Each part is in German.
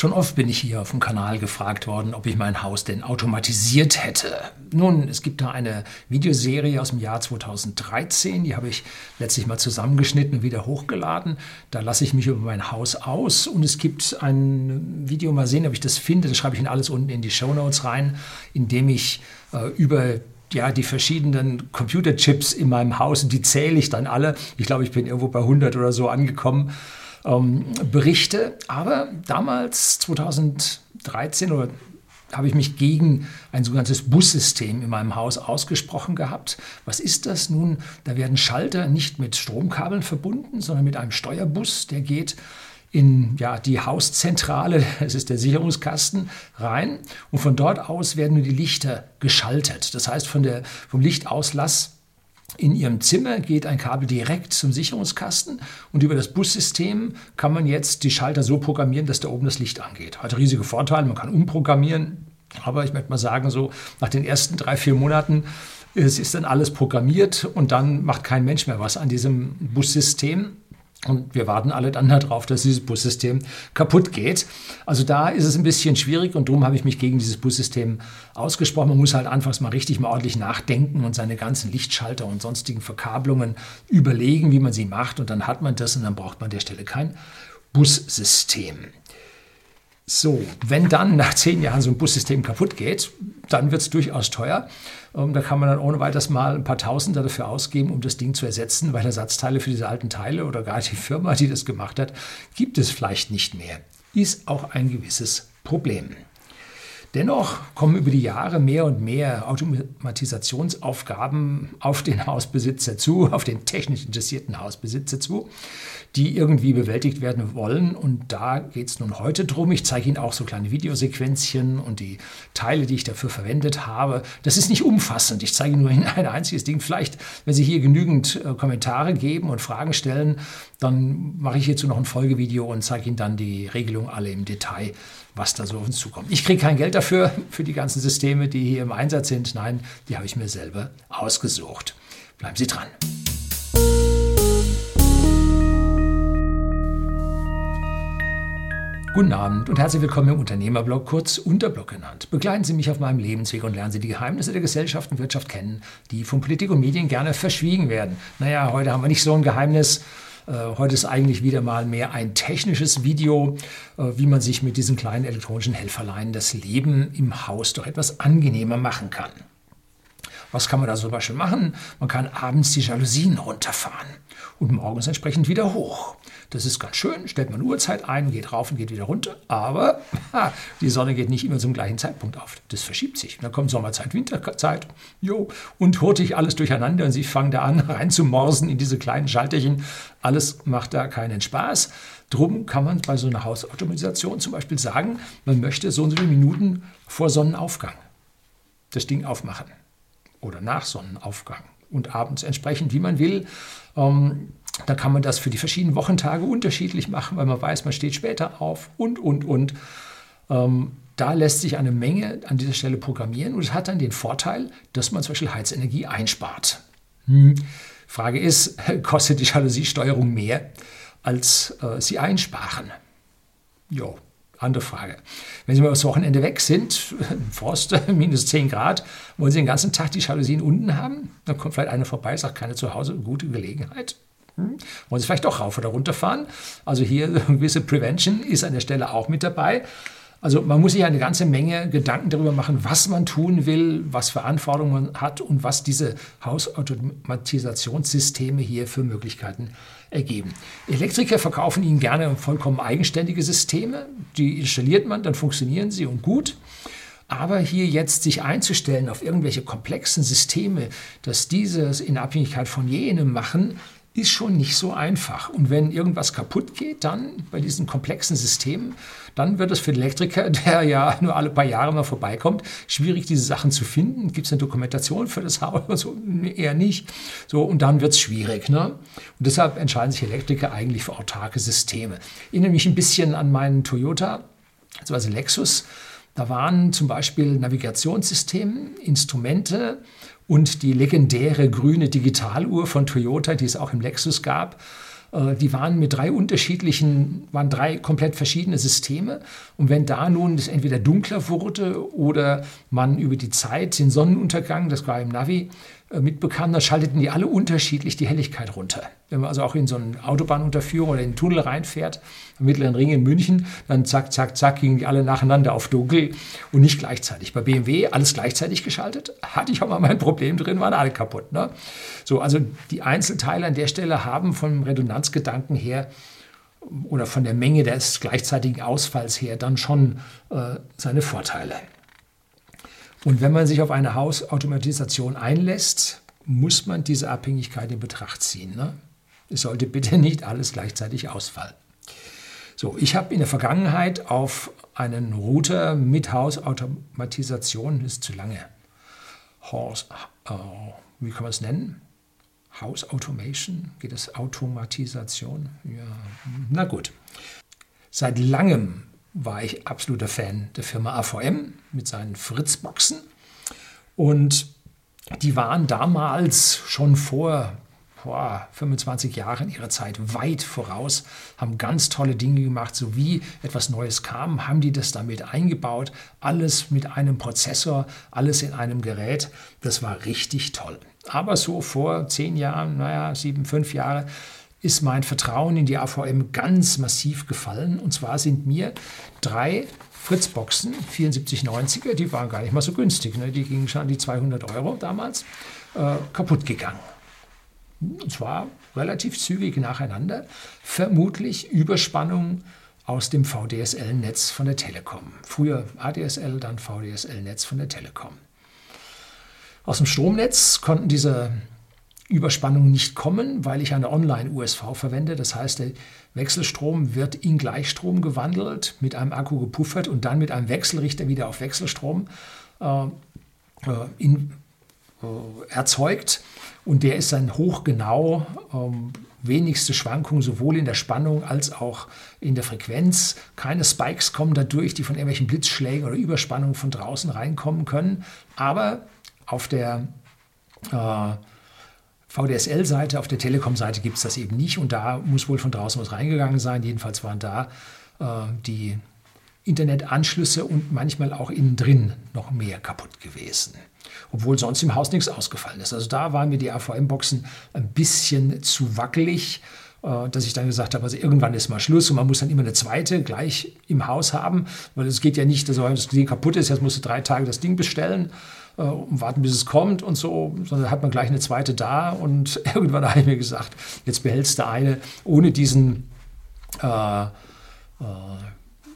Schon oft bin ich hier auf dem Kanal gefragt worden, ob ich mein Haus denn automatisiert hätte. Nun, es gibt da eine Videoserie aus dem Jahr 2013, die habe ich letztlich mal zusammengeschnitten und wieder hochgeladen. Da lasse ich mich über mein Haus aus und es gibt ein Video, mal sehen, ob ich das finde, das schreibe ich Ihnen alles unten in die Show Notes rein, in dem ich äh, über ja, die verschiedenen Computerchips in meinem Haus, die zähle ich dann alle. Ich glaube, ich bin irgendwo bei 100 oder so angekommen ähm, Berichte. Aber damals, 2013 oder habe ich mich gegen ein sogenanntes Bussystem in meinem Haus ausgesprochen gehabt. Was ist das nun? Da werden Schalter nicht mit Stromkabeln verbunden, sondern mit einem Steuerbus, der geht in ja, die Hauszentrale, das ist der Sicherungskasten, rein und von dort aus werden nur die Lichter geschaltet. Das heißt, von der, vom Lichtauslass in Ihrem Zimmer geht ein Kabel direkt zum Sicherungskasten und über das Bussystem kann man jetzt die Schalter so programmieren, dass da oben das Licht angeht. Hat riesige Vorteile, man kann umprogrammieren, aber ich möchte mal sagen, so nach den ersten drei, vier Monaten es ist dann alles programmiert und dann macht kein Mensch mehr was an diesem Bussystem. Und wir warten alle dann darauf, dass dieses Bussystem kaputt geht. Also da ist es ein bisschen schwierig und darum habe ich mich gegen dieses Bussystem ausgesprochen. Man muss halt anfangs mal richtig mal ordentlich nachdenken und seine ganzen Lichtschalter und sonstigen Verkabelungen überlegen, wie man sie macht. Und dann hat man das und dann braucht man an der Stelle kein Bussystem. So, wenn dann nach zehn Jahren so ein Bussystem kaputt geht, dann wird es durchaus teuer. Ähm, da kann man dann ohne weiteres mal ein paar Tausender dafür ausgeben, um das Ding zu ersetzen, weil Ersatzteile für diese alten Teile oder gar die Firma, die das gemacht hat, gibt es vielleicht nicht mehr. Ist auch ein gewisses Problem. Dennoch kommen über die Jahre mehr und mehr Automatisationsaufgaben auf den Hausbesitzer zu, auf den technisch interessierten Hausbesitzer zu, die irgendwie bewältigt werden wollen. Und da geht es nun heute drum. Ich zeige Ihnen auch so kleine Videosequenzchen und die Teile, die ich dafür verwendet habe. Das ist nicht umfassend. Ich zeige Ihnen nur ein einziges Ding. Vielleicht, wenn Sie hier genügend äh, Kommentare geben und Fragen stellen, dann mache ich hierzu noch ein Folgevideo und zeige Ihnen dann die Regelung alle im Detail was da so auf uns zukommt. Ich kriege kein Geld dafür, für die ganzen Systeme, die hier im Einsatz sind. Nein, die habe ich mir selber ausgesucht. Bleiben Sie dran. Guten Abend und herzlich willkommen im Unternehmerblog, kurz Unterblog genannt. Begleiten Sie mich auf meinem Lebensweg und lernen Sie die Geheimnisse der Gesellschaft und Wirtschaft kennen, die von Politik und Medien gerne verschwiegen werden. Naja, heute haben wir nicht so ein Geheimnis. Äh, heute ist eigentlich wieder mal mehr ein technisches Video, äh, wie man sich mit diesen kleinen elektronischen Helferlein das Leben im Haus doch etwas angenehmer machen kann. Was kann man da zum Beispiel machen? Man kann abends die Jalousien runterfahren und morgens entsprechend wieder hoch. Das ist ganz schön, stellt man Uhrzeit ein, geht rauf und geht wieder runter, aber ha, die Sonne geht nicht immer zum gleichen Zeitpunkt auf. Das verschiebt sich. Dann kommt Sommerzeit, Winterzeit, jo, und hurtig alles durcheinander und sie fangen da an, reinzumorsen in diese kleinen Schalterchen. Alles macht da keinen Spaß. Drum kann man bei so einer Hausautomatisation zum Beispiel sagen, man möchte so und so viele Minuten vor Sonnenaufgang das Ding aufmachen oder nach Sonnenaufgang und abends entsprechend, wie man will. Ähm, da kann man das für die verschiedenen Wochentage unterschiedlich machen, weil man weiß, man steht später auf und, und, und. Ähm, da lässt sich eine Menge an dieser Stelle programmieren und es hat dann den Vorteil, dass man zum Beispiel Heizenergie einspart. Hm. Frage ist, kostet die Jalousiesteuerung mehr, als äh, sie einsparen? Jo, andere Frage. Wenn Sie mal das Wochenende weg sind, Frost, minus 10 Grad, wollen Sie den ganzen Tag die Jalousien unten haben? Dann kommt vielleicht einer vorbei, sagt keine zu Hause, gute Gelegenheit. Hm? Wollen Sie vielleicht doch rauf oder runter fahren? Also hier eine gewisse Prevention ist an der Stelle auch mit dabei. Also man muss sich eine ganze Menge Gedanken darüber machen, was man tun will, was Anforderungen man hat und was diese Hausautomatisationssysteme hier für Möglichkeiten ergeben. Elektriker verkaufen Ihnen gerne vollkommen eigenständige Systeme. Die installiert man, dann funktionieren sie und gut. Aber hier jetzt sich einzustellen auf irgendwelche komplexen Systeme, dass dieses in Abhängigkeit von jenem machen, ist schon nicht so einfach. Und wenn irgendwas kaputt geht, dann bei diesen komplexen Systemen, dann wird es für den Elektriker, der ja nur alle paar Jahre mal vorbeikommt, schwierig, diese Sachen zu finden. Gibt es eine Dokumentation für das Haus? So, eher nicht. So, und dann wird es schwierig. Ne? Und deshalb entscheiden sich Elektriker eigentlich für autarke Systeme. Ich erinnere mich ein bisschen an meinen Toyota, also Lexus. Da waren zum Beispiel Navigationssysteme, Instrumente und die legendäre grüne Digitaluhr von Toyota, die es auch im Lexus gab. Äh, die waren mit drei unterschiedlichen, waren drei komplett verschiedene Systeme. Und wenn da nun es entweder dunkler wurde oder man über die Zeit den Sonnenuntergang, das war im Navi, äh, mitbekam, dann schalteten die alle unterschiedlich die Helligkeit runter. Wenn man also auch in so eine Autobahnunterführung oder in einen Tunnel reinfährt, am Mittleren Ring in München, dann zack, zack, zack, gingen die alle nacheinander auf dunkel und nicht gleichzeitig. Bei BMW alles gleichzeitig geschaltet, hatte ich auch mal mein Problem drin, waren alle kaputt. Ne? So, also die Einzelteile an der Stelle haben vom Redundanzgedanken her oder von der Menge des gleichzeitigen Ausfalls her dann schon äh, seine Vorteile. Und wenn man sich auf eine Hausautomatisation einlässt, muss man diese Abhängigkeit in Betracht ziehen. Ne? Es sollte bitte nicht alles gleichzeitig ausfallen. So, ich habe in der Vergangenheit auf einen Router mit Hausautomatisation, ist zu lange, Horse, äh, wie kann man es nennen? House Automation, geht es Automatisation? Ja, na gut. Seit langem war ich absoluter Fan der Firma AVM mit seinen Fritzboxen. Und die waren damals schon vor boah, 25 Jahren ihrer Zeit weit voraus, haben ganz tolle Dinge gemacht. So wie etwas Neues kam, haben die das damit eingebaut. Alles mit einem Prozessor, alles in einem Gerät. Das war richtig toll. Aber so vor zehn Jahren, naja, sieben, fünf Jahre, ist mein Vertrauen in die AVM ganz massiv gefallen. Und zwar sind mir drei Fritzboxen, 7490er, die waren gar nicht mal so günstig, ne? die gingen schon an die 200 Euro damals, äh, kaputt gegangen. Und zwar relativ zügig nacheinander, vermutlich Überspannung aus dem VDSL-Netz von der Telekom. Früher ADSL, dann VDSL-Netz von der Telekom. Aus dem Stromnetz konnten diese Überspannung nicht kommen, weil ich eine Online-USV verwende. Das heißt, der Wechselstrom wird in Gleichstrom gewandelt, mit einem Akku gepuffert und dann mit einem Wechselrichter wieder auf Wechselstrom äh, äh in, äh, erzeugt. Und der ist dann hochgenau, äh, wenigste Schwankung sowohl in der Spannung als auch in der Frequenz. Keine Spikes kommen dadurch, die von irgendwelchen Blitzschlägen oder Überspannungen von draußen reinkommen können. Aber auf der äh, VDSL-Seite, auf der Telekom-Seite gibt es das eben nicht und da muss wohl von draußen was reingegangen sein. Jedenfalls waren da äh, die Internetanschlüsse und manchmal auch innen drin noch mehr kaputt gewesen. Obwohl sonst im Haus nichts ausgefallen ist. Also da waren mir die AVM-Boxen ein bisschen zu wackelig, dass ich dann gesagt habe, also irgendwann ist mal Schluss und man muss dann immer eine zweite gleich im Haus haben, weil es geht ja nicht, dass das Ding kaputt ist, jetzt musst du drei Tage das Ding bestellen äh, und warten, bis es kommt und so, sondern hat man gleich eine zweite da und irgendwann habe ich mir gesagt, jetzt behältst du eine ohne diesen äh, äh,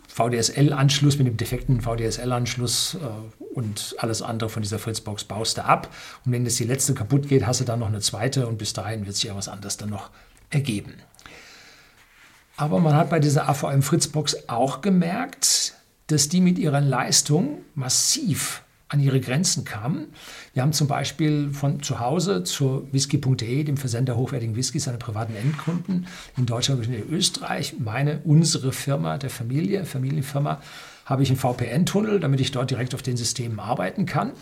VDSL-Anschluss, mit dem defekten VDSL-Anschluss äh, und alles andere von dieser Fritzbox baust du ab. Und wenn jetzt die letzte kaputt geht, hast du dann noch eine zweite und bis dahin wird sich ja was anderes dann noch ergeben. Aber man hat bei dieser AVM Fritzbox auch gemerkt, dass die mit ihrer Leistung massiv an ihre Grenzen kamen. Wir haben zum Beispiel von zu Hause zu whisky.de, dem Versender hochwertigen Whiskys, seine privaten Endkunden in Deutschland und in Österreich, meine, unsere Firma der Familie, Familienfirma, habe ich einen VPN-Tunnel, damit ich dort direkt auf den Systemen arbeiten kann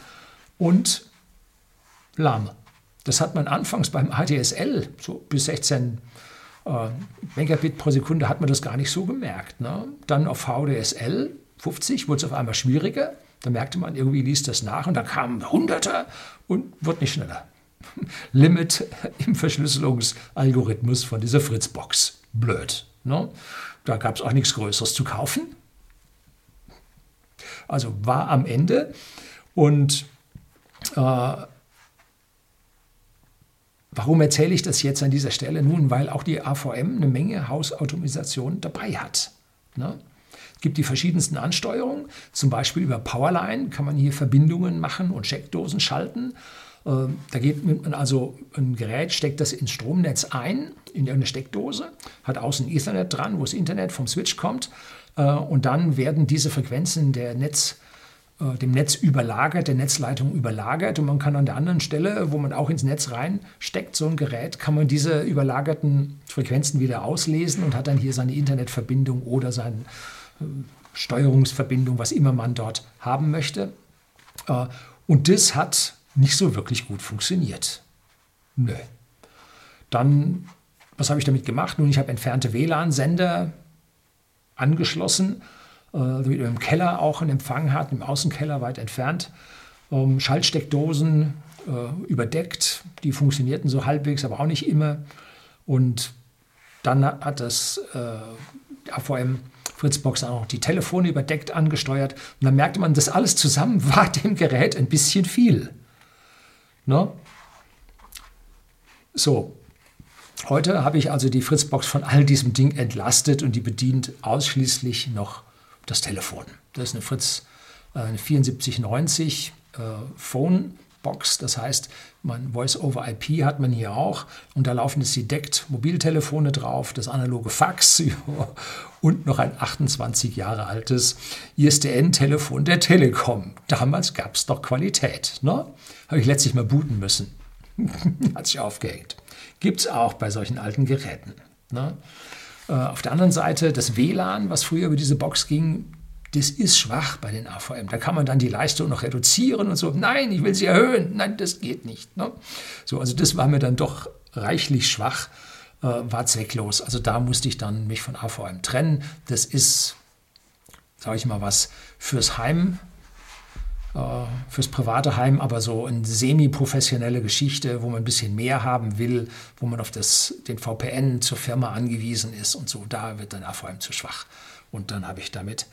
und lahm. Das hat man anfangs beim ADSL, so bis 16 äh, Megabit pro Sekunde, hat man das gar nicht so gemerkt. Ne? Dann auf VDSL 50 wurde es auf einmal schwieriger. Da merkte man, irgendwie liest das nach und da kamen Hunderte und wird nicht schneller. Limit im Verschlüsselungsalgorithmus von dieser Fritzbox. Blöd. Ne? Da gab es auch nichts Größeres zu kaufen. Also war am Ende. Und äh, warum erzähle ich das jetzt an dieser Stelle? Nun, weil auch die AVM eine Menge Hausautomatisation dabei hat. Ne? gibt die verschiedensten Ansteuerungen. Zum Beispiel über Powerline kann man hier Verbindungen machen und Steckdosen schalten. Ähm, da geht man also ein Gerät, steckt das ins Stromnetz ein, in eine Steckdose, hat außen Ethernet dran, wo das Internet vom Switch kommt. Äh, und dann werden diese Frequenzen der Netz, dem Netz überlagert, der Netzleitung überlagert. Und man kann an der anderen Stelle, wo man auch ins Netz reinsteckt, so ein Gerät, kann man diese überlagerten Frequenzen wieder auslesen und hat dann hier seine Internetverbindung oder sein Steuerungsverbindung, was immer man dort haben möchte. Äh, und das hat nicht so wirklich gut funktioniert. Nö. Dann was habe ich damit gemacht? Nun, ich habe entfernte WLAN-Sender angeschlossen, äh, im Keller auch einen Empfang hat, im Außenkeller weit entfernt. Ähm, Schaltsteckdosen äh, überdeckt, die funktionierten so halbwegs, aber auch nicht immer. Und dann hat das äh, AVM Fritzbox auch die Telefone überdeckt angesteuert. Und dann merkte man, das alles zusammen war dem Gerät ein bisschen viel. Ne? So, heute habe ich also die Fritzbox von all diesem Ding entlastet und die bedient ausschließlich noch das Telefon. Das ist eine Fritz äh, eine 7490 äh, Phone Box. Das heißt, man Voice over IP hat man hier auch und da laufen jetzt die deckt Mobiltelefone drauf, das analoge Fax und noch ein 28 Jahre altes ISDN-Telefon der Telekom. Damals gab es doch Qualität. Ne? Habe ich letztlich mal booten müssen. hat sich aufgehängt. Gibt es auch bei solchen alten Geräten. Ne? Äh, auf der anderen Seite das WLAN, was früher über diese Box ging, das ist schwach bei den AVM. Da kann man dann die Leistung noch reduzieren und so. Nein, ich will sie erhöhen. Nein, das geht nicht. Ne? So, also das war mir dann doch reichlich schwach, äh, war zwecklos. Also da musste ich dann mich von AVM trennen. Das ist, sage ich mal, was fürs Heim, fürs private Heim, aber so eine semi-professionelle Geschichte, wo man ein bisschen mehr haben will, wo man auf das, den VPN zur Firma angewiesen ist und so. Da wird dann AVM zu schwach. Und dann habe ich damit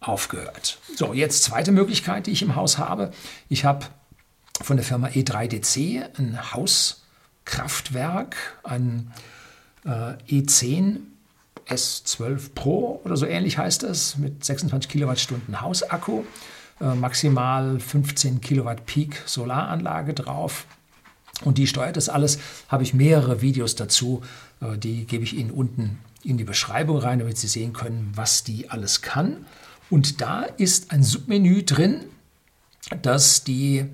aufgehört. So, jetzt zweite Möglichkeit, die ich im Haus habe. Ich habe von der Firma E3DC ein Hauskraftwerk, ein äh, E10 S12 Pro oder so ähnlich heißt das, mit 26 Kilowattstunden Hausakku, äh, maximal 15 Kilowatt Peak Solaranlage drauf. Und die steuert das alles. Habe ich mehrere Videos dazu, äh, die gebe ich Ihnen unten in die Beschreibung rein, damit Sie sehen können, was die alles kann. Und da ist ein Submenü drin, das, die,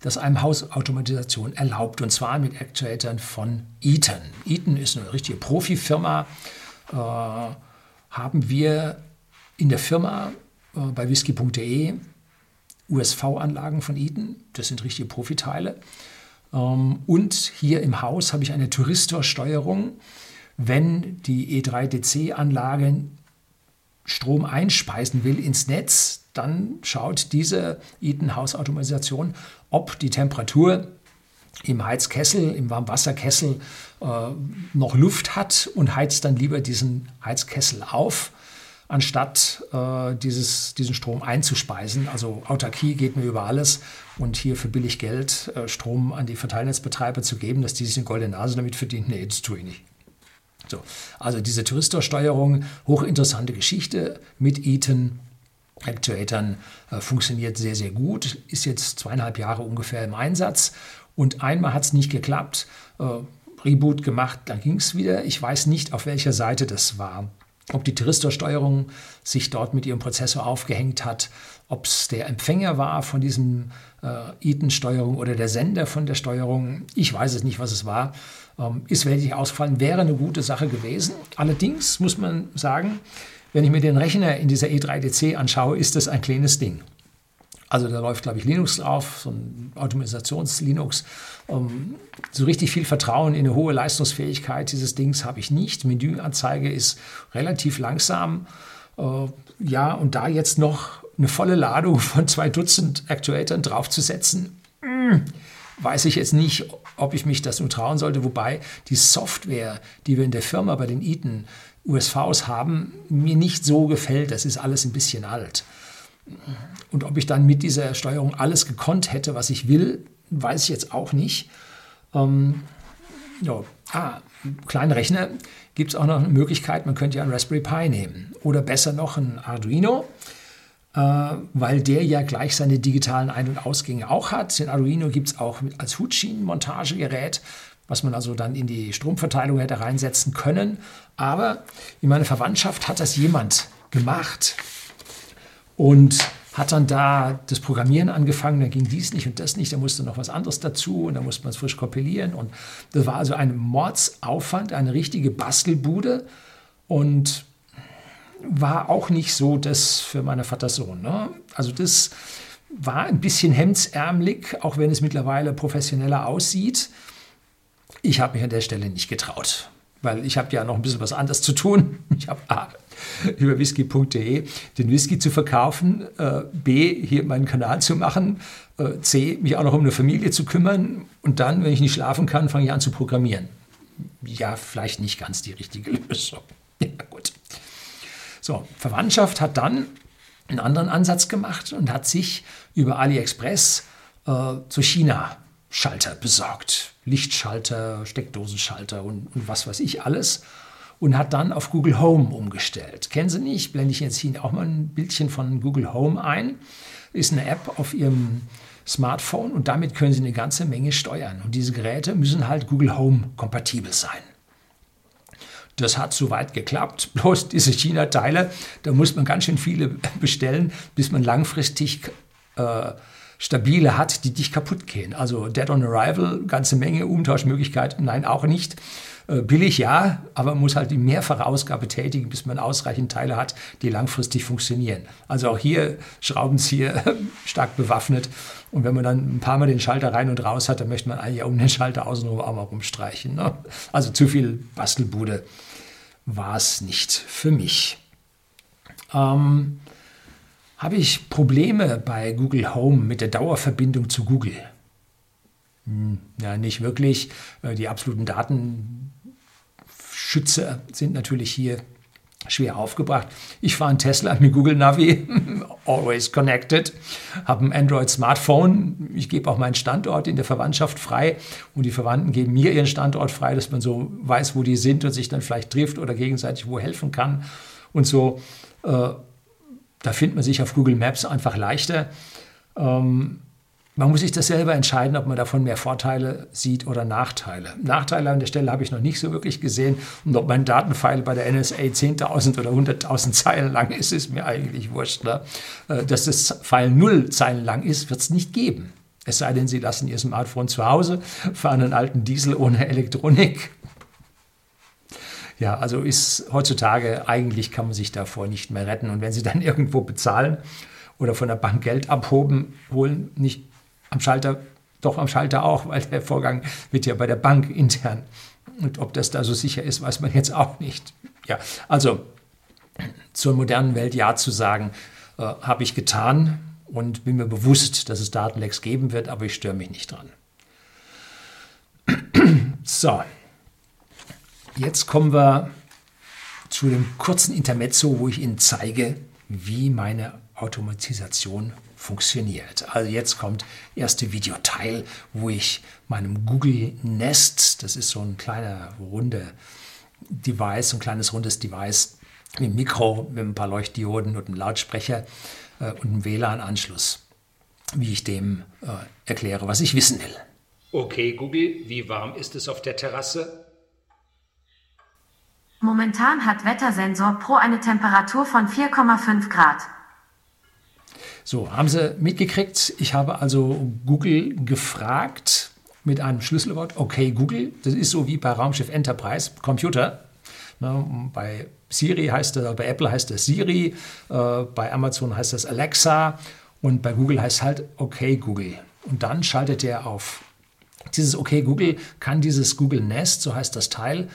das einem Hausautomatisation erlaubt. Und zwar mit Actuatoren von Eaton. Eaton ist eine richtige Profifirma. Äh, haben wir in der Firma äh, bei whisky.de USV-Anlagen von Eaton. Das sind richtige Profiteile. Ähm, und hier im Haus habe ich eine Thyristor-Steuerung. Wenn die E3DC-Anlage Strom einspeisen will ins Netz, dann schaut diese Eaton-Hausautomatisation, ob die Temperatur im Heizkessel, im Warmwasserkessel äh, noch Luft hat und heizt dann lieber diesen Heizkessel auf, anstatt äh, dieses, diesen Strom einzuspeisen. Also Autarkie geht mir über alles und hier für billig Geld äh, Strom an die Verteilnetzbetreiber zu geben, dass die sich eine goldene Nase damit verdienen, nee, das tue ich nicht. So, also diese Touristorsteuerung, hochinteressante Geschichte mit Eaton. Actuatoren äh, funktioniert sehr, sehr gut, ist jetzt zweieinhalb Jahre ungefähr im Einsatz und einmal hat es nicht geklappt, äh, Reboot gemacht, dann ging es wieder. Ich weiß nicht, auf welcher Seite das war. Ob die Touristorsteuerung sich dort mit ihrem Prozessor aufgehängt hat, ob es der Empfänger war von diesem äh, Eaton-Steuerung oder der Sender von der Steuerung. Ich weiß es nicht, was es war ähm, ist weltlich ausgefallen, wäre eine gute Sache gewesen. Allerdings muss man sagen, wenn ich mir den Rechner in dieser E3DC anschaue, ist das ein kleines Ding. Also da läuft, glaube ich, Linux drauf, so ein Automations-Linux. Ähm, so richtig viel Vertrauen in eine hohe Leistungsfähigkeit dieses Dings habe ich nicht. Menüanzeige ist relativ langsam. Äh, ja, und da jetzt noch eine volle Ladung von zwei Dutzend Actuatoren draufzusetzen, mh, mm, weiß ich jetzt nicht, ob ich mich das nur trauen sollte. Wobei die Software, die wir in der Firma bei den Eaton USVs haben, mir nicht so gefällt. Das ist alles ein bisschen alt. Und ob ich dann mit dieser Steuerung alles gekonnt hätte, was ich will, weiß ich jetzt auch nicht. Ähm, ja. Ah, kleinen Rechner gibt es auch noch eine Möglichkeit, man könnte ja einen Raspberry Pi nehmen. Oder besser noch ein Arduino. Äh, weil der ja gleich seine digitalen Ein- und Ausgänge auch hat. Den Arduino gibt es auch als Hutschienenmontagegerät, was man also dann in die Stromverteilung hätte reinsetzen können. Aber in meiner Verwandtschaft hat das jemand gemacht und hat dann da das Programmieren angefangen, da ging dies nicht und das nicht, da musste noch was anderes dazu und da musste man es frisch kompilieren und das war also ein Mordsaufwand, eine richtige Bastelbude und war auch nicht so das für meine Vatersohn. Ne? Also das war ein bisschen hemdsärmelig, auch wenn es mittlerweile professioneller aussieht. Ich habe mich an der Stelle nicht getraut. Weil ich habe ja noch ein bisschen was anderes zu tun. Ich habe A, über whisky.de den Whisky zu verkaufen, äh, B, hier meinen Kanal zu machen, äh, C, mich auch noch um eine Familie zu kümmern und dann, wenn ich nicht schlafen kann, fange ich an zu programmieren. Ja, vielleicht nicht ganz die richtige Lösung. Ja, gut. So, Verwandtschaft hat dann einen anderen Ansatz gemacht und hat sich über AliExpress äh, zu China Schalter besorgt. Lichtschalter, Steckdosenschalter und, und, was weiß ich alles. Und hat dann auf Google Home umgestellt. Kennen Sie nicht? Blende ich jetzt hier auch mal ein Bildchen von Google Home ein. Ist eine App auf Ihrem Smartphone und damit können Sie eine ganze Menge steuern. Und diese Geräte müssen halt Google Home kompatibel sein. Das hat soweit geklappt. Bloß diese China-Teile, da muss man ganz schön viele bestellen, bis man langfristig äh, stabile hat, die dich kaputt gehen. Also Dead on Arrival, ganze Menge Umtauschmöglichkeiten, nein, auch nicht. Äh, billig ja, aber man muss halt die mehrfache Ausgabe tätigen, bis man ausreichend Teile hat, die langfristig funktionieren. Also auch hier Schraubenzieher stark bewaffnet. Und wenn man dann ein paar Mal den Schalter rein und raus hat, dann möchte man eigentlich um den Schalter außenrum auch mal rumstreichen. Ne? Also zu viel Bastelbude war es nicht für mich. Ähm, habe ich Probleme bei Google Home mit der Dauerverbindung zu Google? Hm, ja, nicht wirklich. Äh, die absoluten Datenschützer sind natürlich hier schwer aufgebracht. Ich fahre einen Tesla mit Google Navi, always connected, habe ein Android Smartphone. Ich gebe auch meinen Standort in der Verwandtschaft frei und die Verwandten geben mir ihren Standort frei, dass man so weiß, wo die sind und sich dann vielleicht trifft oder gegenseitig wo helfen kann und so. Da findet man sich auf Google Maps einfach leichter. Ähm, man muss sich das selber entscheiden, ob man davon mehr Vorteile sieht oder Nachteile. Nachteile an der Stelle habe ich noch nicht so wirklich gesehen. Und ob mein Datenfile bei der NSA 10.000 oder 100.000 Zeilen lang ist, ist mir eigentlich wurscht. Ne? Äh, dass das File 0 Zeilen lang ist, wird es nicht geben. Es sei denn, Sie lassen Ihr Smartphone zu Hause, fahren einen alten Diesel ohne Elektronik ja, also ist heutzutage eigentlich kann man sich davor nicht mehr retten. Und wenn Sie dann irgendwo bezahlen oder von der Bank Geld abhoben, holen, nicht am Schalter, doch am Schalter auch, weil der Vorgang wird ja bei der Bank intern. Und ob das da so sicher ist, weiß man jetzt auch nicht. Ja, also zur modernen Welt Ja zu sagen, äh, habe ich getan und bin mir bewusst, dass es Datenlecks geben wird, aber ich störe mich nicht dran. So, Jetzt kommen wir zu dem kurzen Intermezzo, wo ich Ihnen zeige, wie meine Automatisation funktioniert. Also jetzt kommt erste Videoteil, wo ich meinem Google Nest, das ist so ein kleiner runde Device, ein kleines rundes Device mit einem Mikro, mit ein paar Leuchtdioden und einem Lautsprecher äh, und einem WLAN-Anschluss, wie ich dem äh, erkläre, was ich wissen will. Okay, Google, wie warm ist es auf der Terrasse? Momentan hat Wettersensor Pro eine Temperatur von 4,5 Grad. So, haben Sie mitgekriegt? Ich habe also Google gefragt mit einem Schlüsselwort, okay Google, das ist so wie bei Raumschiff Enterprise, Computer. Ne, bei Siri heißt das, bei Apple heißt das Siri, äh, bei Amazon heißt das Alexa und bei Google heißt halt okay Google. Und dann schaltet er auf. Dieses okay Google kann dieses Google Nest, so heißt das Teil,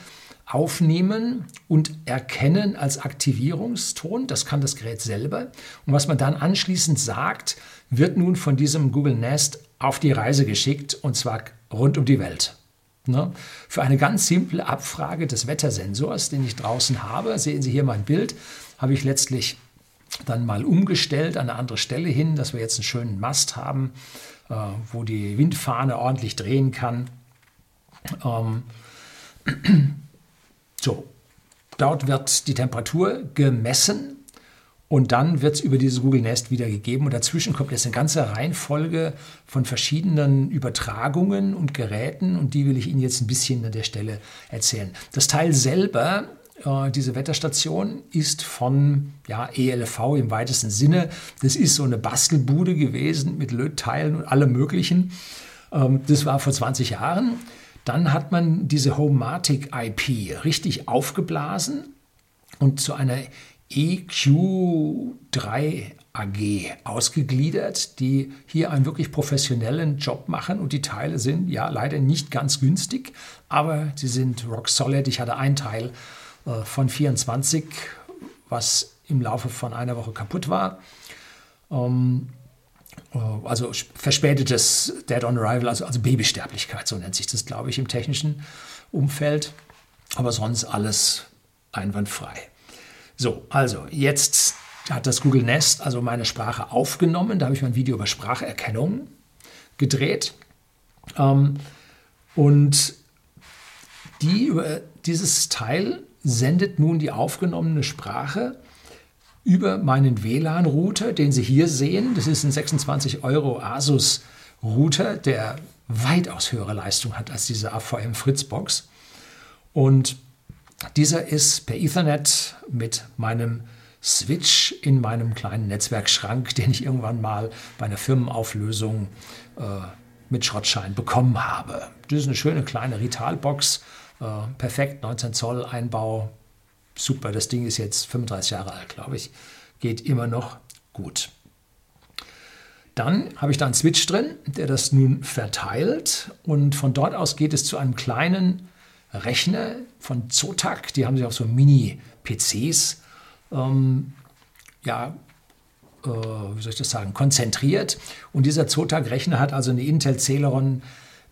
aufnehmen und erkennen als Aktivierungston. Das kann das Gerät selber. Und was man dann anschließend sagt, wird nun von diesem Google Nest auf die Reise geschickt und zwar rund um die Welt. Ne? Für eine ganz simple Abfrage des Wettersensors, den ich draußen habe, sehen Sie hier mein Bild, habe ich letztlich dann mal umgestellt an eine andere Stelle hin, dass wir jetzt einen schönen Mast haben, äh, wo die Windfahne ordentlich drehen kann. Ähm, so, dort wird die Temperatur gemessen und dann wird es über dieses Google Nest wiedergegeben. Und dazwischen kommt jetzt eine ganze Reihenfolge von verschiedenen Übertragungen und Geräten. Und die will ich Ihnen jetzt ein bisschen an der Stelle erzählen. Das Teil selber, äh, diese Wetterstation, ist von ja, ELV im weitesten Sinne. Das ist so eine Bastelbude gewesen mit Lötteilen und allem Möglichen. Ähm, das war vor 20 Jahren. Dann hat man diese Homematic IP richtig aufgeblasen und zu einer EQ3 AG ausgegliedert, die hier einen wirklich professionellen Job machen und die Teile sind ja leider nicht ganz günstig, aber sie sind rock solid. Ich hatte ein Teil äh, von 24, was im Laufe von einer Woche kaputt war. Ähm, äh, also verspätetes Dead on Arrival, also, also Babysterblichkeit, so nennt sich das, glaube ich, im technischen Umfeld. Aber sonst alles einwandfrei. So, also jetzt hat das Google Nest also meine Sprache aufgenommen. Da habe ich mein Video über Spracherkennung gedreht. Ähm, und die, über dieses Teil sendet nun die aufgenommene Sprache über meinen WLAN-Router, den Sie hier sehen. Das ist ein 26 Euro Asus-Router, der weitaus höhere Leistung hat als diese AVM Fritzbox. Und dieser ist per Ethernet mit meinem Switch in meinem kleinen Netzwerkschrank, den ich irgendwann mal bei einer Firmenauflösung äh, mit Schrottschein bekommen habe. Das ist eine schöne kleine Ritalbox, äh, perfekt, 19 Zoll Einbau, super. Das Ding ist jetzt 35 Jahre alt, glaube ich, geht immer noch gut. Dann habe ich da einen Switch drin, der das nun verteilt und von dort aus geht es zu einem kleinen Rechner von Zotac. Die haben sich auf so Mini-PCs ähm, ja, äh, wie soll ich das sagen, konzentriert. Und dieser Zotac-Rechner hat also eine Intel Celeron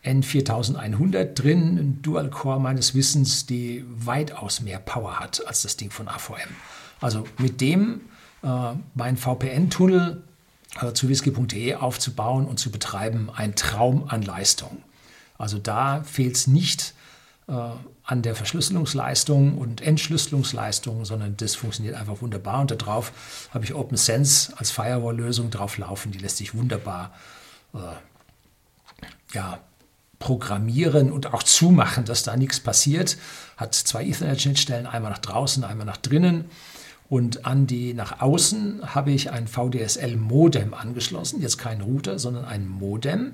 N4100 drin, ein Dual-Core meines Wissens, die weitaus mehr Power hat als das Ding von AVM. Also mit dem äh, mein VPN-Tunnel äh, zu whisky.de aufzubauen und zu betreiben, ein Traum an Leistung. Also da fehlt es nicht äh, an der Verschlüsselungsleistung und Entschlüsselungsleistung, sondern das funktioniert einfach wunderbar. Und darauf habe ich OpenSense als Firewall-Lösung drauf laufen. Die lässt sich wunderbar äh, ja, programmieren und auch zumachen, dass da nichts passiert. Hat zwei Ethernet-Schnittstellen, einmal nach draußen, einmal nach drinnen. Und an die nach außen habe ich ein VDSL-Modem angeschlossen. Jetzt kein Router, sondern ein Modem.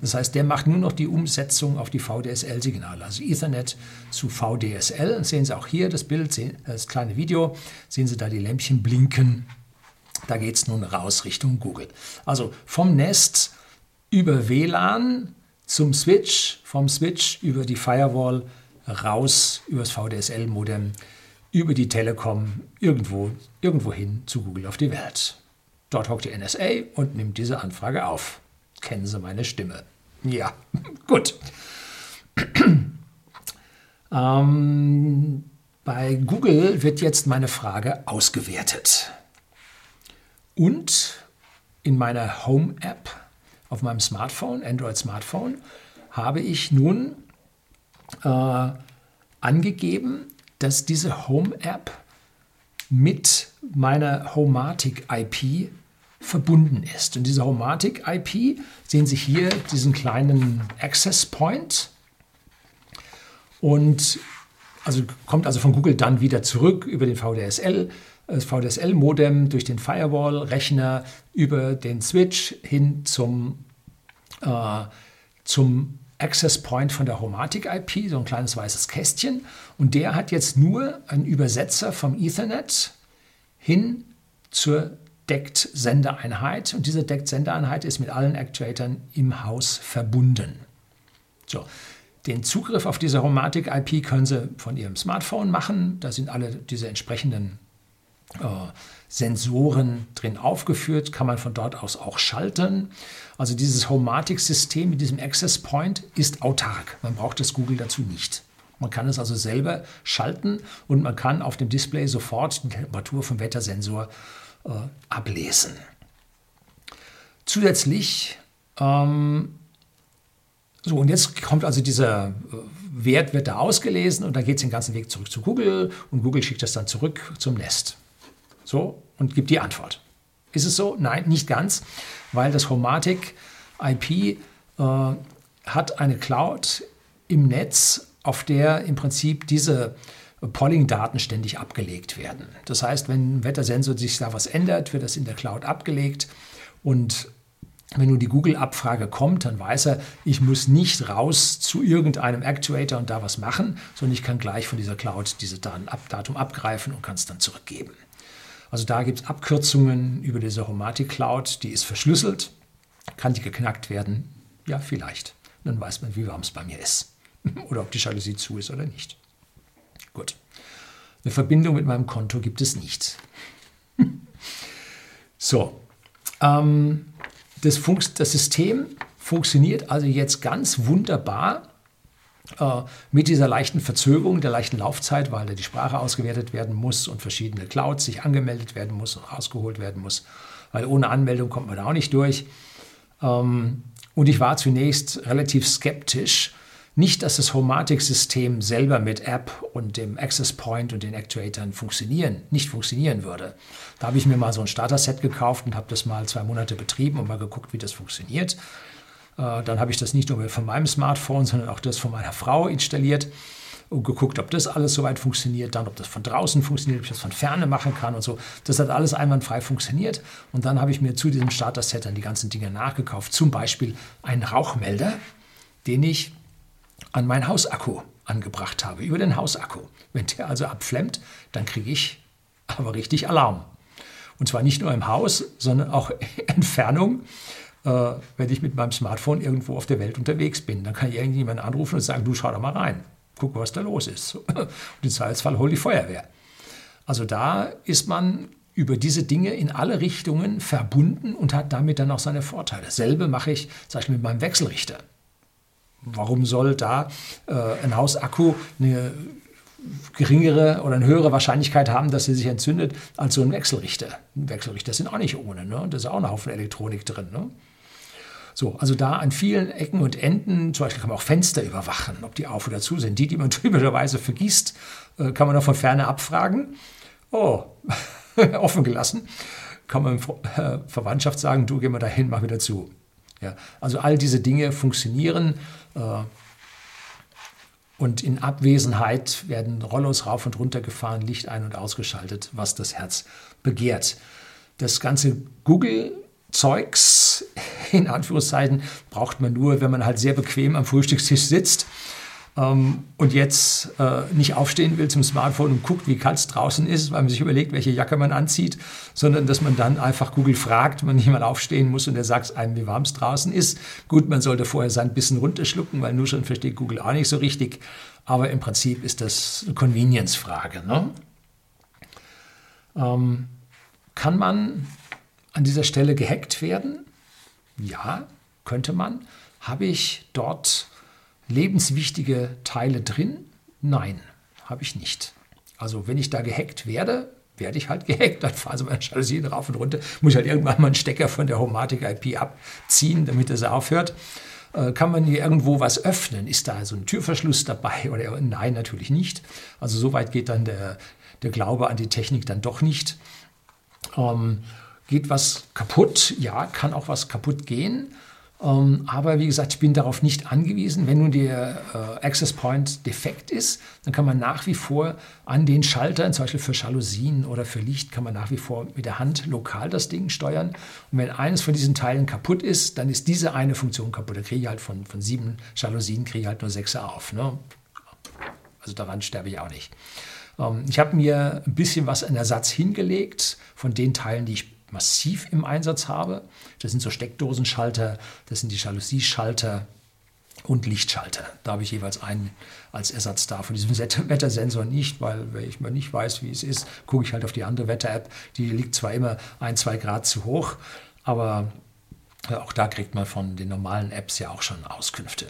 Das heißt, der macht nur noch die Umsetzung auf die VDSL-Signale, also Ethernet zu VDSL. Das sehen Sie auch hier das Bild, das kleine Video, sehen Sie da die Lämpchen blinken. Da geht es nun raus Richtung Google. Also vom Nest über WLAN zum Switch, vom Switch über die Firewall raus übers VDSL-Modem, über die Telekom irgendwo, irgendwo hin zu Google auf die Welt. Dort hockt die NSA und nimmt diese Anfrage auf. Kennen Sie meine Stimme? Ja, gut. ähm, bei Google wird jetzt meine Frage ausgewertet. Und in meiner Home-App auf meinem Smartphone, Android-Smartphone, habe ich nun äh, angegeben, dass diese Home-App mit meiner Homatic-IP verbunden ist. Und diese Homatic IP sehen Sie hier diesen kleinen Access Point und also kommt also von Google dann wieder zurück über den VDSL, das VDSL-Modem durch den Firewall-Rechner über den Switch hin zum, äh, zum Access Point von der Homatic IP, so ein kleines weißes Kästchen. Und der hat jetzt nur einen Übersetzer vom Ethernet hin zur Deckt-Sendeeinheit und diese Deckt-Sendeeinheit ist mit allen Actuatoren im Haus verbunden. So, den Zugriff auf diese Homatic-IP können Sie von Ihrem Smartphone machen. Da sind alle diese entsprechenden Sensoren drin aufgeführt, kann man von dort aus auch schalten. Also dieses Homatic-System mit diesem Access Point ist autark. Man braucht das Google dazu nicht. Man kann es also selber schalten und man kann auf dem Display sofort die Temperatur vom Wettersensor äh, ablesen. Zusätzlich, ähm, so und jetzt kommt also dieser äh, Wert, wird da ausgelesen und dann geht es den ganzen Weg zurück zu Google und Google schickt das dann zurück zum Nest. So und gibt die Antwort. Ist es so? Nein, nicht ganz, weil das Homatic IP äh, hat eine Cloud im Netz, auf der im Prinzip diese Polling-Daten ständig abgelegt werden. Das heißt, wenn ein Wettersensor sich da was ändert, wird das in der Cloud abgelegt und wenn nun die Google-Abfrage kommt, dann weiß er, ich muss nicht raus zu irgendeinem Actuator und da was machen, sondern ich kann gleich von dieser Cloud diese Daten, Datum abgreifen und kann es dann zurückgeben. Also da gibt es Abkürzungen über diese Homati Cloud, die ist verschlüsselt. Kann die geknackt werden? Ja, vielleicht. Dann weiß man, wie warm es bei mir ist. oder ob die Jalousie zu ist oder nicht. Gut. Eine Verbindung mit meinem Konto gibt es nicht. so. Ähm, das, das System funktioniert also jetzt ganz wunderbar mit dieser leichten Verzögerung, der leichten Laufzeit, weil da die Sprache ausgewertet werden muss und verschiedene Clouds sich angemeldet werden muss und rausgeholt werden muss, weil ohne Anmeldung kommt man da auch nicht durch. Ähm, und ich war zunächst relativ skeptisch, nicht, dass das Homatic-System selber mit App und dem Access Point und den Actuatoren funktionieren, nicht funktionieren würde. Da habe ich mir mal so ein Starter-Set gekauft und habe das mal zwei Monate betrieben und mal geguckt, wie das funktioniert. Äh, dann habe ich das nicht nur von meinem Smartphone, sondern auch das von meiner Frau installiert und geguckt, ob das alles soweit funktioniert, dann ob das von draußen funktioniert, ob ich das von ferne machen kann und so. Das hat alles einwandfrei funktioniert. Und dann habe ich mir zu diesem Starter-Set dann die ganzen Dinge nachgekauft. Zum Beispiel einen Rauchmelder, den ich an meinen Hausakku angebracht habe, über den Hausakku. Wenn der also abflemmt, dann kriege ich aber richtig Alarm. Und zwar nicht nur im Haus, sondern auch Entfernung äh, wenn ich mit meinem Smartphone irgendwo auf der Welt unterwegs bin. Dann kann ich irgendjemanden anrufen und sagen, du schau doch mal rein, guck, was da los ist. Und im Zweifelsfall hol die Feuerwehr. Also da ist man über diese Dinge in alle Richtungen verbunden und hat damit dann auch seine Vorteile. Dasselbe mache ich zum Beispiel mit meinem Wechselrichter. Warum soll da äh, ein Hausakku eine geringere oder eine höhere Wahrscheinlichkeit haben, dass er sich entzündet, als so ein Wechselrichter? Wechselrichter sind auch nicht ohne, ne? da ist auch ein Haufen Elektronik drin. Ne? So, also da an vielen Ecken und Enden, zum Beispiel kann man auch Fenster überwachen, ob die auf oder zu sind. Die, die man typischerweise vergießt, äh, kann man auch von ferne abfragen. Oh, offen gelassen. Kann man äh, Verwandtschaft sagen, du geh mal dahin, mach wieder zu. Ja, also all diese Dinge funktionieren. Äh, und in Abwesenheit werden Rollos rauf und runter gefahren, Licht ein- und ausgeschaltet, was das Herz begehrt. Das ganze Google Zeugs, in Anführungszeichen, braucht man nur, wenn man halt sehr bequem am Frühstückstisch sitzt ähm, und jetzt äh, nicht aufstehen will zum Smartphone und guckt, wie kalt es draußen ist, weil man sich überlegt, welche Jacke man anzieht, sondern dass man dann einfach Google fragt, man nicht mal aufstehen muss und er sagt einem, wie warm es draußen ist. Gut, man sollte vorher sein bisschen runterschlucken, weil nur schon versteht Google auch nicht so richtig. Aber im Prinzip ist das eine Convenience-Frage. Ne? Ähm, kann man an dieser Stelle gehackt werden? Ja, könnte man. Habe ich dort lebenswichtige Teile drin? Nein, habe ich nicht. Also wenn ich da gehackt werde, werde ich halt gehackt. Dann fahren sie meine Jalousien rauf und runter. Muss ich halt irgendwann mal einen Stecker von der Homatic IP abziehen, damit das aufhört. Äh, kann man hier irgendwo was öffnen? Ist da so ein Türverschluss dabei? Oder nein, natürlich nicht. Also so weit geht dann der, der Glaube an die Technik dann doch nicht. Ähm, Geht was kaputt? Ja, kann auch was kaputt gehen. Ähm, aber wie gesagt, ich bin darauf nicht angewiesen. Wenn nun der äh, Access Point defekt ist, dann kann man nach wie vor an den Schaltern, zum Beispiel für Jalousien oder für Licht, kann man nach wie vor mit der Hand lokal das Ding steuern. Und wenn eines von diesen Teilen kaputt ist, dann ist diese eine Funktion kaputt. Da kriege ich halt von, von sieben Jalousien kriege ich halt nur sechs auf. Ne? Also daran sterbe ich auch nicht. Ähm, ich habe mir ein bisschen was an Ersatz hingelegt von den Teilen, die ich massiv im Einsatz habe. Das sind so Steckdosenschalter, das sind die Jalousie-Schalter und Lichtschalter. Da habe ich jeweils einen als Ersatz da. Von diesem Wettersensor nicht, weil wenn ich mal nicht weiß, wie es ist, gucke ich halt auf die andere Wetter-App. Die liegt zwar immer ein, zwei Grad zu hoch, aber auch da kriegt man von den normalen Apps ja auch schon Auskünfte.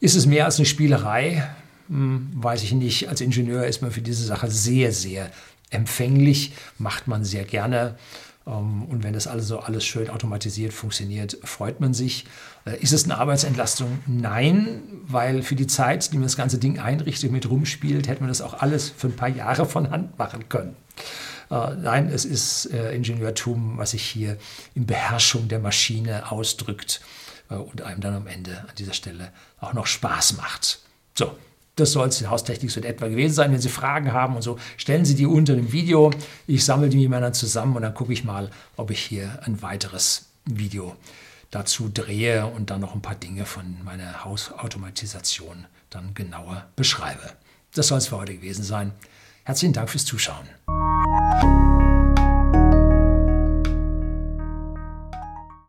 Ist es mehr als eine Spielerei? Hm, weiß ich nicht. Als Ingenieur ist man für diese Sache sehr, sehr empfänglich, macht man sehr gerne. Ähm, und wenn das alles so alles schön automatisiert funktioniert, freut man sich. Äh, ist es eine Arbeitsentlastung? Nein, weil für die Zeit, die man das ganze Ding einrichtet, mit rumspielt, hätte man das auch alles für ein paar Jahre von Hand machen können. Äh, nein, es ist äh, Ingenieurtum, was sich hier in Beherrschung der Maschine ausdrückt und einem dann am Ende an dieser Stelle auch noch Spaß macht. So, das soll es in Haustechnik so in etwa gewesen sein. Wenn Sie Fragen haben und so, stellen Sie die unter dem Video. Ich sammle die mir dann zusammen und dann gucke ich mal, ob ich hier ein weiteres Video dazu drehe und dann noch ein paar Dinge von meiner Hausautomatisation dann genauer beschreibe. Das soll es für heute gewesen sein. Herzlichen Dank fürs Zuschauen.